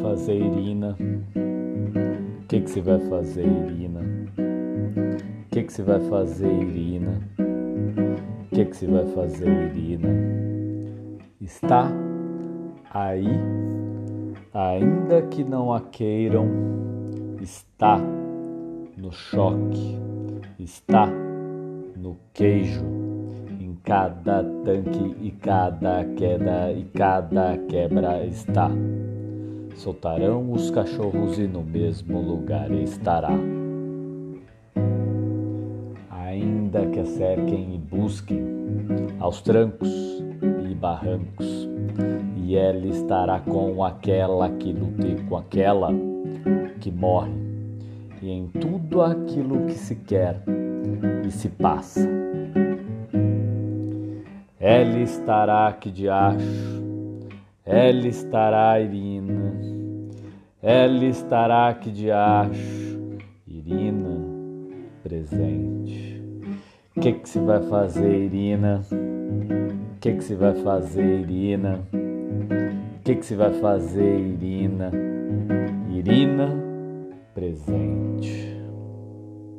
fazer, Irina? O que que se vai fazer, Irina? O que que se vai fazer, Irina? O que que se vai fazer, Irina? Está aí, ainda que não a queiram, está no choque, está no queijo, em cada tanque e cada queda e cada quebra está. Soltarão os cachorros e no mesmo lugar estará. Ainda que a cerquem e busquem aos trancos e barrancos, e ela estará com aquela que luta e com aquela que morre, e em tudo aquilo que se quer e se passa. Ela estará que de acho, ela estará Irina, ela estará que de acho, Irina presente. O que se vai fazer, Irina? O que que se vai fazer, Irina? O que que se vai fazer, Irina? Irina presente.